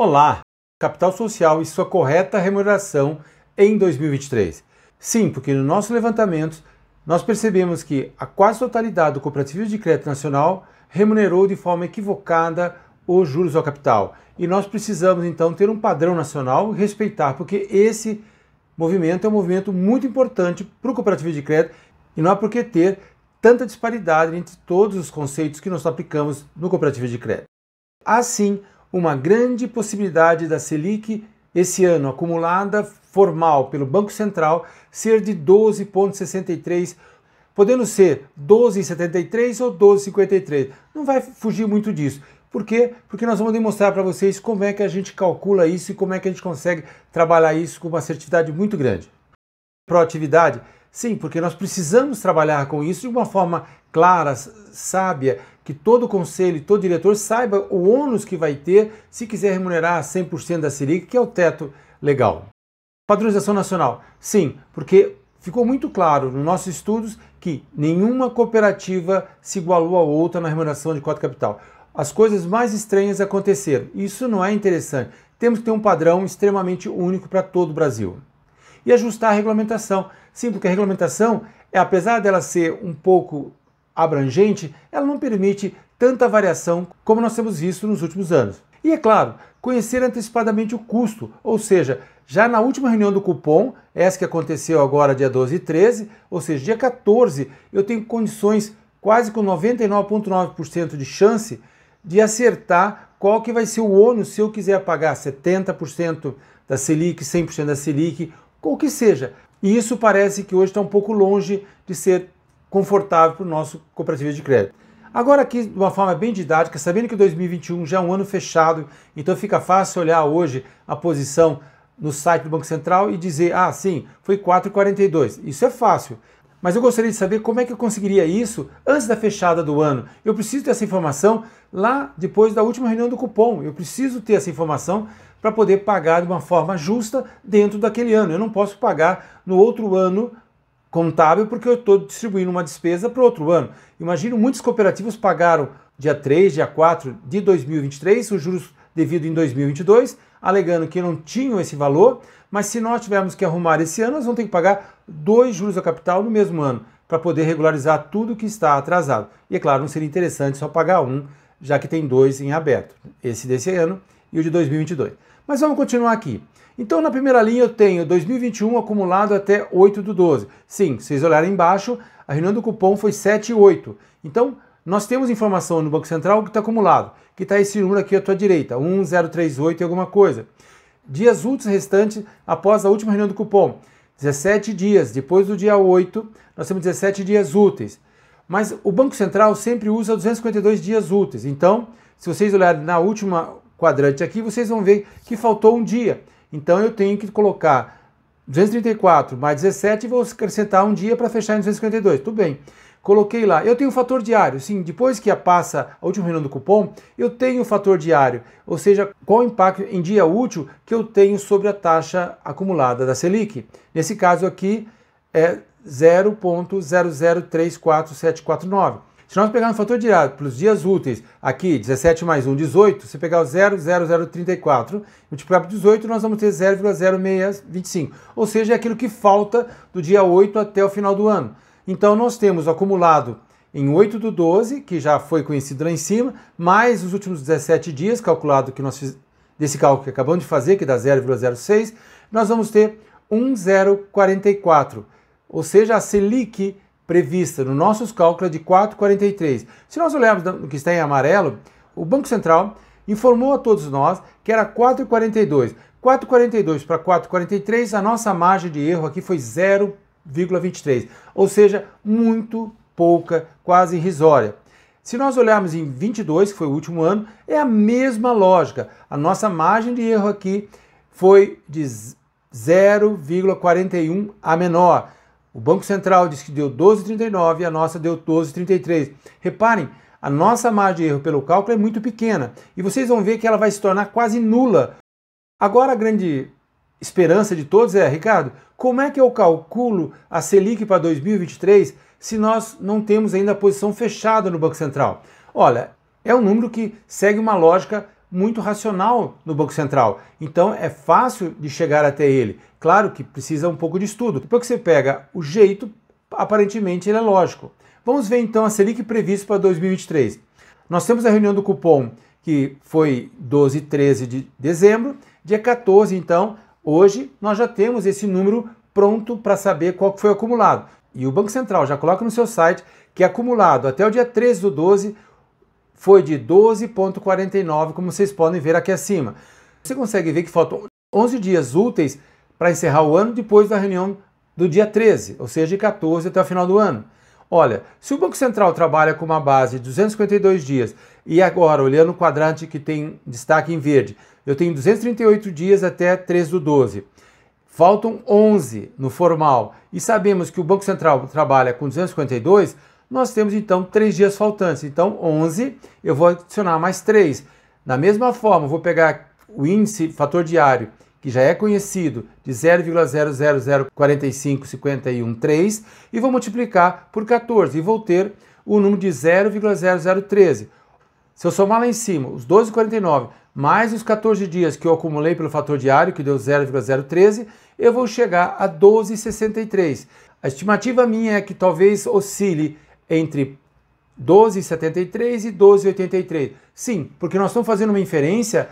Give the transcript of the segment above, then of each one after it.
Olá, capital social e sua correta remuneração em 2023. Sim, porque no nosso levantamento nós percebemos que a quase totalidade do cooperativismo de crédito nacional remunerou de forma equivocada os juros ao capital. E nós precisamos então ter um padrão nacional e respeitar, porque esse movimento é um movimento muito importante para o cooperativismo de crédito e não há por que ter tanta disparidade entre todos os conceitos que nós aplicamos no cooperativismo de crédito. Há sim uma grande possibilidade da Selic esse ano acumulada formal pelo Banco Central ser de 12,63, podendo ser 12,73 ou 12,53. Não vai fugir muito disso. Por quê? Porque nós vamos demonstrar para vocês como é que a gente calcula isso e como é que a gente consegue trabalhar isso com uma assertividade muito grande. Proatividade? Sim, porque nós precisamos trabalhar com isso de uma forma clara, sábia, que todo conselho e todo diretor saiba o ônus que vai ter se quiser remunerar 100% da Selic, que é o teto legal. Padronização nacional? Sim, porque ficou muito claro nos nossos estudos que nenhuma cooperativa se igualou a outra na remuneração de cota capital as coisas mais estranhas aconteceram. Isso não é interessante. Temos que ter um padrão extremamente único para todo o Brasil. E ajustar a regulamentação. Sim, porque a regulamentação, é, apesar dela ser um pouco abrangente, ela não permite tanta variação como nós temos visto nos últimos anos. E é claro, conhecer antecipadamente o custo, ou seja, já na última reunião do cupom, essa que aconteceu agora dia 12 e 13, ou seja, dia 14, eu tenho condições quase com 99,9% de chance de acertar qual que vai ser o ônus se eu quiser pagar 70% da Selic, 100% da Selic, ou que seja. E isso parece que hoje está um pouco longe de ser confortável para o nosso cooperativo de crédito. Agora aqui, de uma forma bem didática, sabendo que 2021 já é um ano fechado, então fica fácil olhar hoje a posição no site do Banco Central e dizer, ah, sim, foi 4,42. Isso é fácil. Mas eu gostaria de saber como é que eu conseguiria isso antes da fechada do ano. Eu preciso ter essa informação lá depois da última reunião do cupom. Eu preciso ter essa informação para poder pagar de uma forma justa dentro daquele ano. Eu não posso pagar no outro ano contábil porque eu estou distribuindo uma despesa para outro ano. Imagino muitos cooperativos pagaram dia 3, dia 4 de 2023 os juros devido em 2022, alegando que não tinham esse valor, mas se nós tivermos que arrumar esse ano, nós vamos ter que pagar dois juros ao capital no mesmo ano, para poder regularizar tudo que está atrasado. E é claro, não seria interessante só pagar um, já que tem dois em aberto, esse desse ano e o de 2022. Mas vamos continuar aqui. Então, na primeira linha, eu tenho 2021 acumulado até 8 do 12. Sim, se vocês olharem embaixo, a reunião do cupom foi 7 e 8. Então, nós temos informação no Banco Central que está acumulado, que está esse número aqui à tua direita, 1038 e alguma coisa. Dias úteis restantes após a última reunião do cupom, 17 dias. Depois do dia 8, nós temos 17 dias úteis. Mas o Banco Central sempre usa 252 dias úteis. Então, se vocês olharem na última quadrante aqui, vocês vão ver que faltou um dia. Então, eu tenho que colocar 234 mais 17 e vou acrescentar um dia para fechar em 252. Tudo bem. Coloquei lá. Eu tenho fator diário. Sim, depois que a passa a última reunião do cupom, eu tenho o fator diário. Ou seja, qual o impacto em dia útil que eu tenho sobre a taxa acumulada da Selic. Nesse caso aqui é 0.0034749. Se nós pegarmos o fator diário pelos dias úteis, aqui 17 mais 1, 18, se pegar o 0,0034 multiplicar por 18, nós vamos ter 0,0625. Ou seja, é aquilo que falta do dia 8 até o final do ano. Então nós temos acumulado em 8 do 12, que já foi conhecido lá em cima, mais os últimos 17 dias, calculado que nós fiz, desse cálculo que acabamos de fazer, que dá 0,06, nós vamos ter 1,044, ou seja, a Selic prevista no nossos cálculos de 4,43. Se nós olharmos no que está em amarelo, o Banco Central informou a todos nós que era 4,42. 4,42 para 4,43, a nossa margem de erro aqui foi 0,43. 0,23, ou seja, muito pouca, quase irrisória. Se nós olharmos em 22, que foi o último ano, é a mesma lógica. A nossa margem de erro aqui foi de 0,41 a menor. O Banco Central disse que deu 12,39 e a nossa deu 12,33. Reparem, a nossa margem de erro pelo cálculo é muito pequena e vocês vão ver que ela vai se tornar quase nula. Agora a grande esperança de todos é, Ricardo, como é que eu calculo a Selic para 2023 se nós não temos ainda a posição fechada no Banco Central? Olha, é um número que segue uma lógica muito racional no Banco Central. Então é fácil de chegar até ele. Claro que precisa um pouco de estudo. Depois que você pega o jeito, aparentemente ele é lógico. Vamos ver então a Selic prevista para 2023. Nós temos a reunião do cupom que foi 12 e 13 de dezembro. Dia 14, então, hoje nós já temos esse número pronto para saber qual foi acumulado. E o Banco Central já coloca no seu site que acumulado até o dia 13 do 12 foi de 12,49, como vocês podem ver aqui acima. Você consegue ver que faltam 11 dias úteis para encerrar o ano depois da reunião do dia 13, ou seja, de 14 até o final do ano. Olha, se o Banco Central trabalha com uma base de 252 dias e agora, olhando o quadrante que tem destaque em verde, eu tenho 238 dias até 13 do 12. Faltam 11 no formal e sabemos que o Banco Central trabalha com 252, nós temos então 3 dias faltantes. Então, 11, eu vou adicionar mais 3. Da mesma forma, vou pegar o índice fator diário que já é conhecido, de 0,00045513 e vou multiplicar por 14 e vou ter o número de 0,0013. Se eu somar lá em cima os 12,49 mais os 14 dias que eu acumulei pelo fator diário, que deu 0,013, eu vou chegar a 12,63. A estimativa minha é que talvez oscile entre 12,73 e 12,83. Sim, porque nós estamos fazendo uma inferência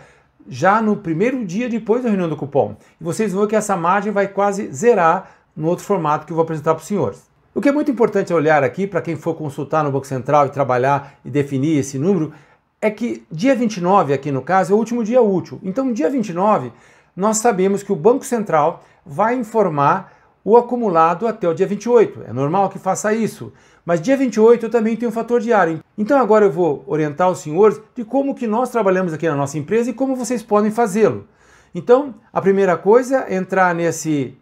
já no primeiro dia depois da reunião do cupom. E vocês vão ver que essa margem vai quase zerar no outro formato que eu vou apresentar para os senhores. O que é muito importante olhar aqui para quem for consultar no Banco Central e trabalhar e definir esse número é que dia 29, aqui no caso, é o último dia útil. Então, dia 29, nós sabemos que o Banco Central vai informar o acumulado até o dia 28. É normal que faça isso. Mas dia 28 eu também tenho um fator diário. Então agora eu vou orientar os senhores de como que nós trabalhamos aqui na nossa empresa e como vocês podem fazê-lo. Então, a primeira coisa é entrar nesse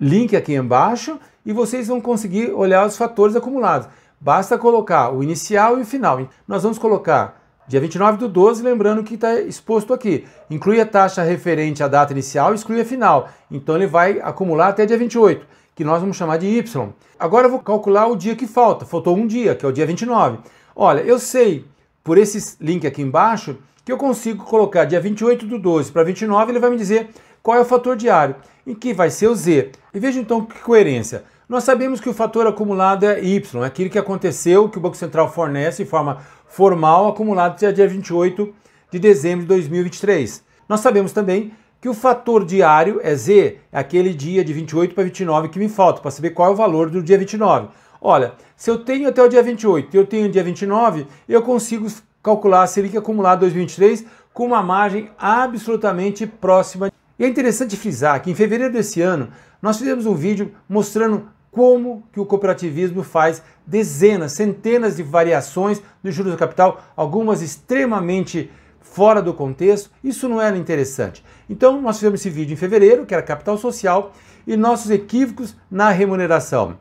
link aqui embaixo e vocês vão conseguir olhar os fatores acumulados. Basta colocar o inicial e o final. Nós vamos colocar dia 29 do 12, lembrando que está exposto aqui. Inclui a taxa referente à data inicial exclui a final. Então ele vai acumular até dia 28 que nós vamos chamar de y. Agora eu vou calcular o dia que falta. Faltou um dia, que é o dia 29. Olha, eu sei por esse link aqui embaixo que eu consigo colocar dia 28 do 12 para 29, ele vai me dizer qual é o fator diário, em que vai ser o z. E veja então que coerência. Nós sabemos que o fator acumulado é y, é aquilo que aconteceu, que o Banco Central fornece de forma formal, acumulado até dia 28 de dezembro de 2023. Nós sabemos também que o fator diário é Z, é aquele dia de 28 para 29 que me falta, para saber qual é o valor do dia 29. Olha, se eu tenho até o dia 28 e eu tenho o dia 29, eu consigo calcular a Selic acumulada 2023 com uma margem absolutamente próxima. E é interessante frisar que em fevereiro desse ano nós fizemos um vídeo mostrando como que o cooperativismo faz dezenas, centenas de variações nos juros do capital, algumas extremamente fora do contexto, isso não era interessante. Então, nós fizemos esse vídeo em fevereiro, que era capital social, e nossos equívocos na remuneração.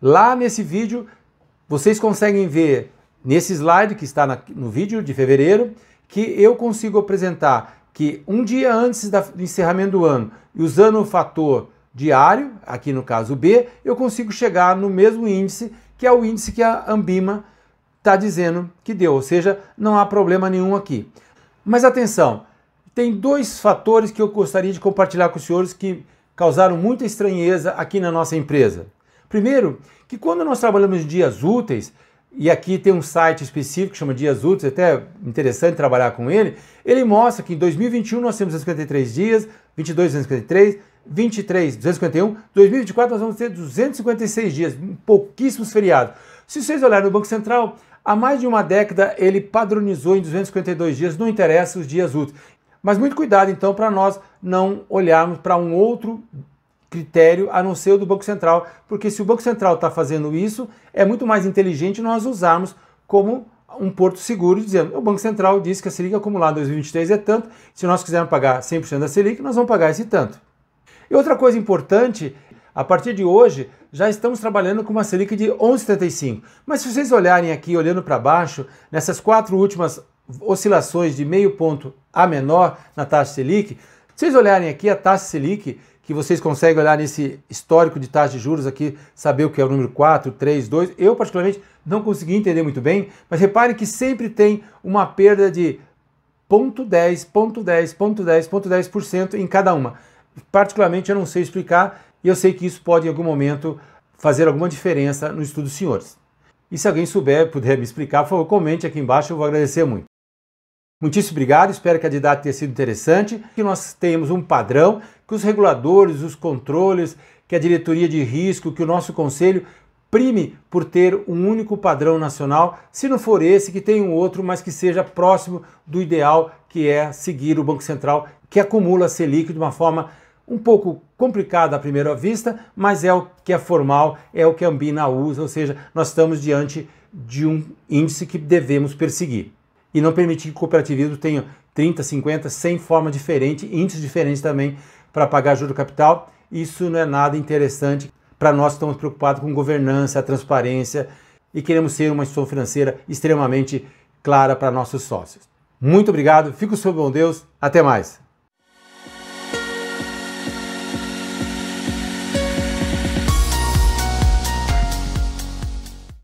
Lá nesse vídeo, vocês conseguem ver, nesse slide que está no vídeo de fevereiro, que eu consigo apresentar que um dia antes do encerramento do ano, usando o fator diário, aqui no caso B, eu consigo chegar no mesmo índice, que é o índice que a Ambima está dizendo que deu, ou seja, não há problema nenhum aqui. Mas atenção, tem dois fatores que eu gostaria de compartilhar com os senhores que causaram muita estranheza aqui na nossa empresa. Primeiro, que quando nós trabalhamos dias úteis, e aqui tem um site específico que chama Dias Úteis, até interessante trabalhar com ele, ele mostra que em 2021 nós temos 253 dias, 22 253, 23 251, 2024 nós vamos ter 256 dias, pouquíssimos feriados. Se vocês olharem no Banco Central, Há mais de uma década ele padronizou em 252 dias, não interessa os dias úteis. Mas muito cuidado então para nós não olharmos para um outro critério a não ser o do Banco Central, porque se o Banco Central está fazendo isso, é muito mais inteligente nós usarmos como um porto seguro, dizendo o Banco Central disse que a Selic acumulada em 2023 é tanto, se nós quisermos pagar 100% da Selic, nós vamos pagar esse tanto. E outra coisa importante a partir de hoje, já estamos trabalhando com uma Selic de 11,75. Mas se vocês olharem aqui, olhando para baixo, nessas quatro últimas oscilações de meio ponto a menor na taxa Selic, se vocês olharem aqui a taxa Selic, que vocês conseguem olhar nesse histórico de taxa de juros aqui, saber o que é o número 4, 3, 2, eu particularmente não consegui entender muito bem, mas reparem que sempre tem uma perda de 0,10, 0,10, 0,10, 0,10% em cada uma. Particularmente eu não sei explicar e eu sei que isso pode em algum momento fazer alguma diferença no estudo dos senhores. E se alguém souber, puder me explicar, por favor, comente aqui embaixo, eu vou agradecer muito. Muitíssimo obrigado, espero que a didática tenha sido interessante, que nós tenhamos um padrão, que os reguladores, os controles, que a diretoria de risco, que o nosso conselho prime por ter um único padrão nacional, se não for esse, que tenha um outro, mas que seja próximo do ideal, que é seguir o Banco Central, que acumula a Selic de uma forma um pouco complicada à primeira vista, mas é o que é formal, é o que a Ambina usa, ou seja, nós estamos diante de um índice que devemos perseguir e não permitir que o cooperativismo tenha 30, 50, 100 formas diferentes, índices diferentes também para pagar juro capital. Isso não é nada interessante para nós que estamos preocupados com governança, transparência e queremos ser uma instituição financeira extremamente clara para nossos sócios. Muito obrigado, fico sob bom Deus, até mais.